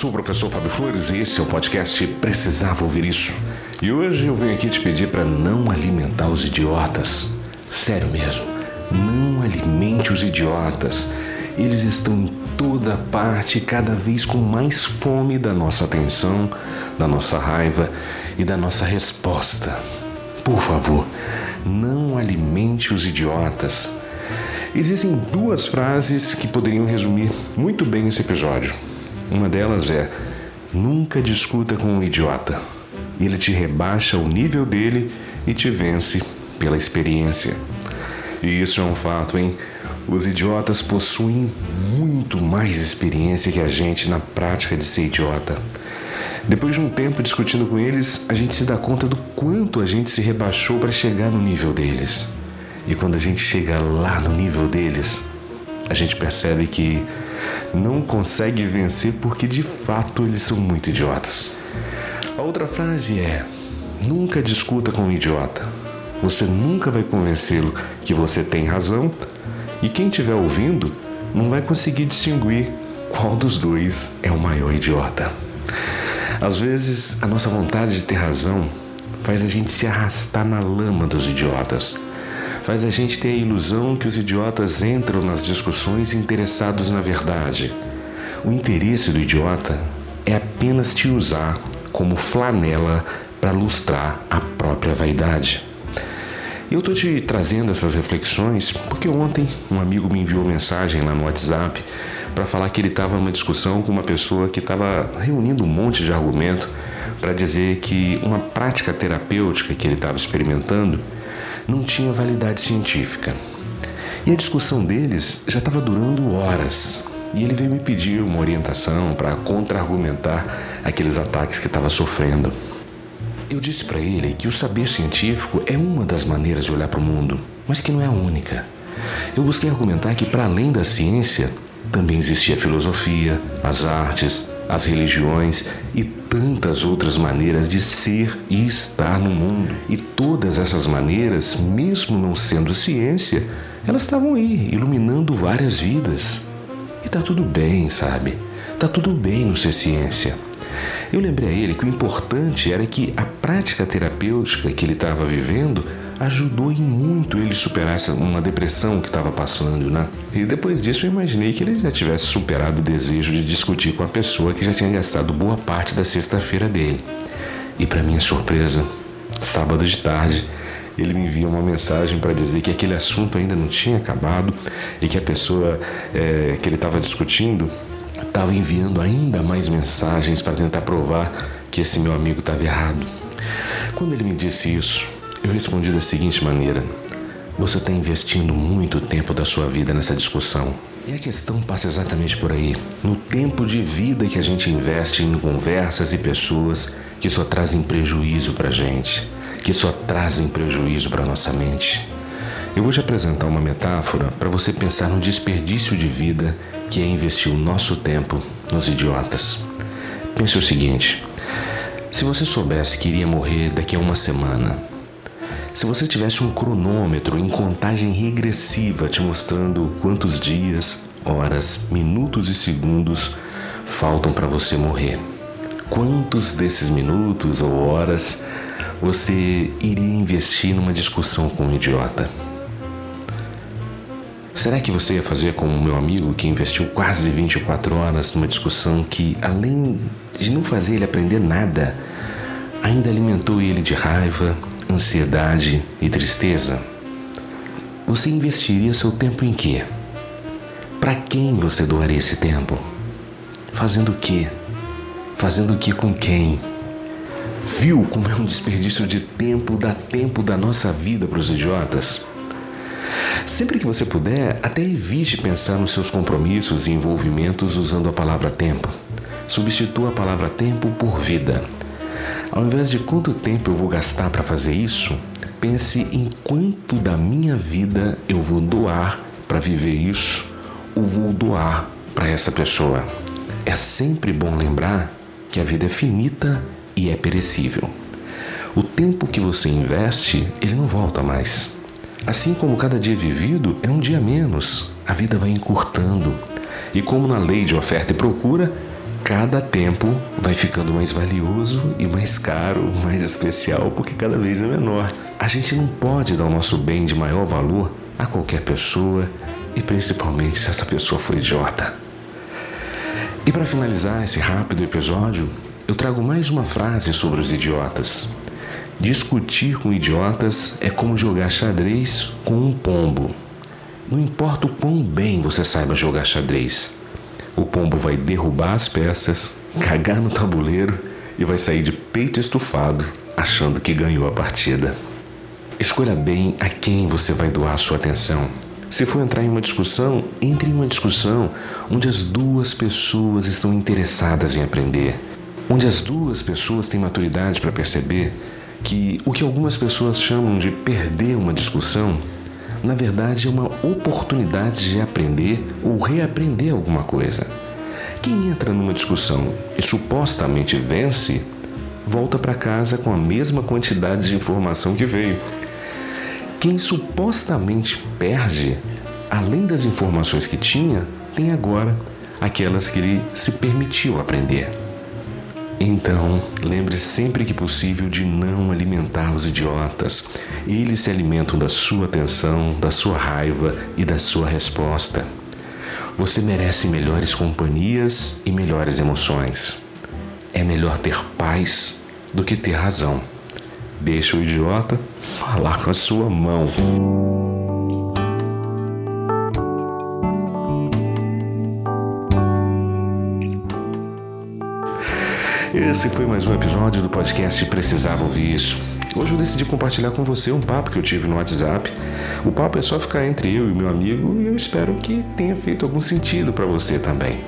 Sou o professor Fábio Flores e esse é o podcast Precisava Ouvir Isso. E hoje eu venho aqui te pedir para não alimentar os idiotas. Sério mesmo, não alimente os idiotas. Eles estão em toda parte, cada vez com mais fome da nossa atenção, da nossa raiva e da nossa resposta. Por favor, não alimente os idiotas. Existem duas frases que poderiam resumir muito bem esse episódio. Uma delas é: nunca discuta com um idiota. Ele te rebaixa o nível dele e te vence pela experiência. E isso é um fato, hein? Os idiotas possuem muito mais experiência que a gente na prática de ser idiota. Depois de um tempo discutindo com eles, a gente se dá conta do quanto a gente se rebaixou para chegar no nível deles. E quando a gente chega lá no nível deles, a gente percebe que não consegue vencer porque de fato eles são muito idiotas. A outra frase é: nunca discuta com um idiota. Você nunca vai convencê-lo que você tem razão e quem estiver ouvindo não vai conseguir distinguir qual dos dois é o maior idiota. Às vezes, a nossa vontade de ter razão faz a gente se arrastar na lama dos idiotas faz a gente ter a ilusão que os idiotas entram nas discussões interessados na verdade. O interesse do idiota é apenas te usar como flanela para lustrar a própria vaidade. Eu estou te trazendo essas reflexões porque ontem um amigo me enviou mensagem lá no WhatsApp para falar que ele estava numa discussão com uma pessoa que estava reunindo um monte de argumento para dizer que uma prática terapêutica que ele estava experimentando não tinha validade científica. E a discussão deles já estava durando horas. E ele veio me pedir uma orientação para contra-argumentar aqueles ataques que estava sofrendo. Eu disse para ele que o saber científico é uma das maneiras de olhar para o mundo, mas que não é a única. Eu busquei argumentar que, para além da ciência, também existia a filosofia, as artes, as religiões e tantas outras maneiras de ser e estar no mundo. E todas essas maneiras, mesmo não sendo ciência, elas estavam aí, iluminando várias vidas. E tá tudo bem, sabe? Tá tudo bem não ser ciência. Eu lembrei a ele que o importante era que a prática terapêutica que ele estava vivendo ajudou em muito ele superar essa, uma depressão que estava passando, né? E depois disso eu imaginei que ele já tivesse superado o desejo de discutir com a pessoa que já tinha gastado boa parte da sexta-feira dele. E para minha surpresa, sábado de tarde, ele me envia uma mensagem para dizer que aquele assunto ainda não tinha acabado e que a pessoa é, que ele estava discutindo estava enviando ainda mais mensagens para tentar provar que esse meu amigo estava errado. Quando ele me disse isso, eu respondi da seguinte maneira: Você está investindo muito tempo da sua vida nessa discussão. E a questão passa exatamente por aí, no tempo de vida que a gente investe em conversas e pessoas que só trazem prejuízo para gente, que só trazem prejuízo para nossa mente. Eu vou te apresentar uma metáfora para você pensar no desperdício de vida que é investir o nosso tempo nos idiotas. Pense o seguinte: se você soubesse que iria morrer daqui a uma semana, se você tivesse um cronômetro em contagem regressiva te mostrando quantos dias, horas, minutos e segundos faltam para você morrer, quantos desses minutos ou horas você iria investir numa discussão com um idiota? Será que você ia fazer como o meu amigo que investiu quase 24 horas numa discussão que, além de não fazer ele aprender nada, ainda alimentou ele de raiva, ansiedade e tristeza? Você investiria seu tempo em quê? Para quem você doaria esse tempo? Fazendo o quê? Fazendo o que com quem? Viu como é um desperdício de tempo, dá tempo da nossa vida para os idiotas? Sempre que você puder, até evite pensar nos seus compromissos e envolvimentos usando a palavra tempo. substitua a palavra tempo por vida. Ao invés de quanto tempo eu vou gastar para fazer isso, pense em quanto da minha vida eu vou doar para viver isso ou vou doar para essa pessoa. É sempre bom lembrar que a vida é finita e é perecível. O tempo que você investe, ele não volta mais. Assim como cada dia vivido é um dia menos, a vida vai encurtando. E como na lei de oferta e procura, cada tempo vai ficando mais valioso e mais caro, mais especial, porque cada vez é menor. A gente não pode dar o nosso bem de maior valor a qualquer pessoa e principalmente se essa pessoa for idiota. E para finalizar esse rápido episódio, eu trago mais uma frase sobre os idiotas. Discutir com idiotas é como jogar xadrez com um pombo. Não importa o quão bem você saiba jogar xadrez, o pombo vai derrubar as peças, cagar no tabuleiro e vai sair de peito estufado, achando que ganhou a partida. Escolha bem a quem você vai doar sua atenção. Se for entrar em uma discussão, entre em uma discussão onde as duas pessoas estão interessadas em aprender, onde as duas pessoas têm maturidade para perceber que o que algumas pessoas chamam de perder uma discussão na verdade, é uma oportunidade de aprender ou reaprender alguma coisa. Quem entra numa discussão e supostamente vence, volta para casa com a mesma quantidade de informação que veio. Quem supostamente perde, além das informações que tinha, tem agora aquelas que ele se permitiu aprender. Então, lembre sempre que possível de não alimentar os idiotas. Eles se alimentam da sua atenção, da sua raiva e da sua resposta. Você merece melhores companhias e melhores emoções. É melhor ter paz do que ter razão. Deixa o idiota falar com a sua mão. Esse foi mais um episódio do podcast Precisava Ouvir Isso. Hoje eu decidi compartilhar com você um papo que eu tive no WhatsApp. O papo é só ficar entre eu e meu amigo e eu espero que tenha feito algum sentido para você também.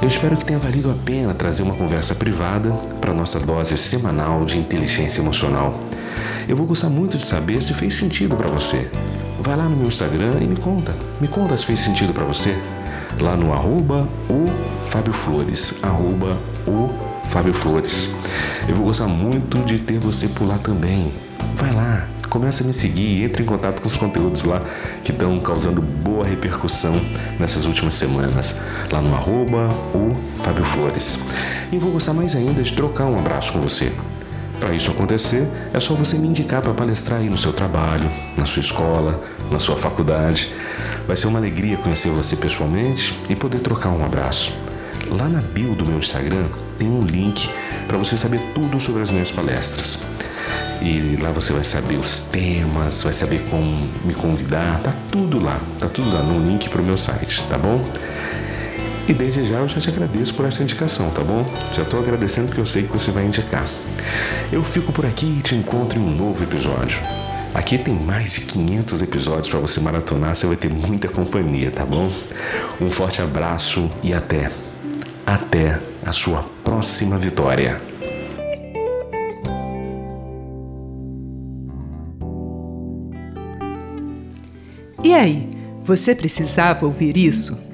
Eu espero que tenha valido a pena trazer uma conversa privada para nossa dose semanal de inteligência emocional. Eu vou gostar muito de saber se fez sentido para você. Vai lá no meu Instagram e me conta. Me conta se fez sentido para você. Lá no arroba o Fábio Flores, arroba o Fábio Flores. Eu vou gostar muito de ter você por lá também. Vai lá, começa a me seguir, entre em contato com os conteúdos lá que estão causando boa repercussão nessas últimas semanas, lá no arroba o Fábio Flores. E vou gostar mais ainda de trocar um abraço com você. Para isso acontecer, é só você me indicar para palestrar aí no seu trabalho, na sua escola, na sua faculdade. Vai ser uma alegria conhecer você pessoalmente e poder trocar um abraço. Lá na bio do meu Instagram tem um link para você saber tudo sobre as minhas palestras. E lá você vai saber os temas, vai saber como me convidar, tá tudo lá, tá tudo lá no link para o meu site, tá bom? E desde já eu já te agradeço por essa indicação, tá bom? Já estou agradecendo porque eu sei que você vai indicar. Eu fico por aqui e te encontro em um novo episódio. Aqui tem mais de 500 episódios para você maratonar, você vai ter muita companhia, tá bom? Um forte abraço e até. Até a sua próxima vitória. E aí, você precisava ouvir isso?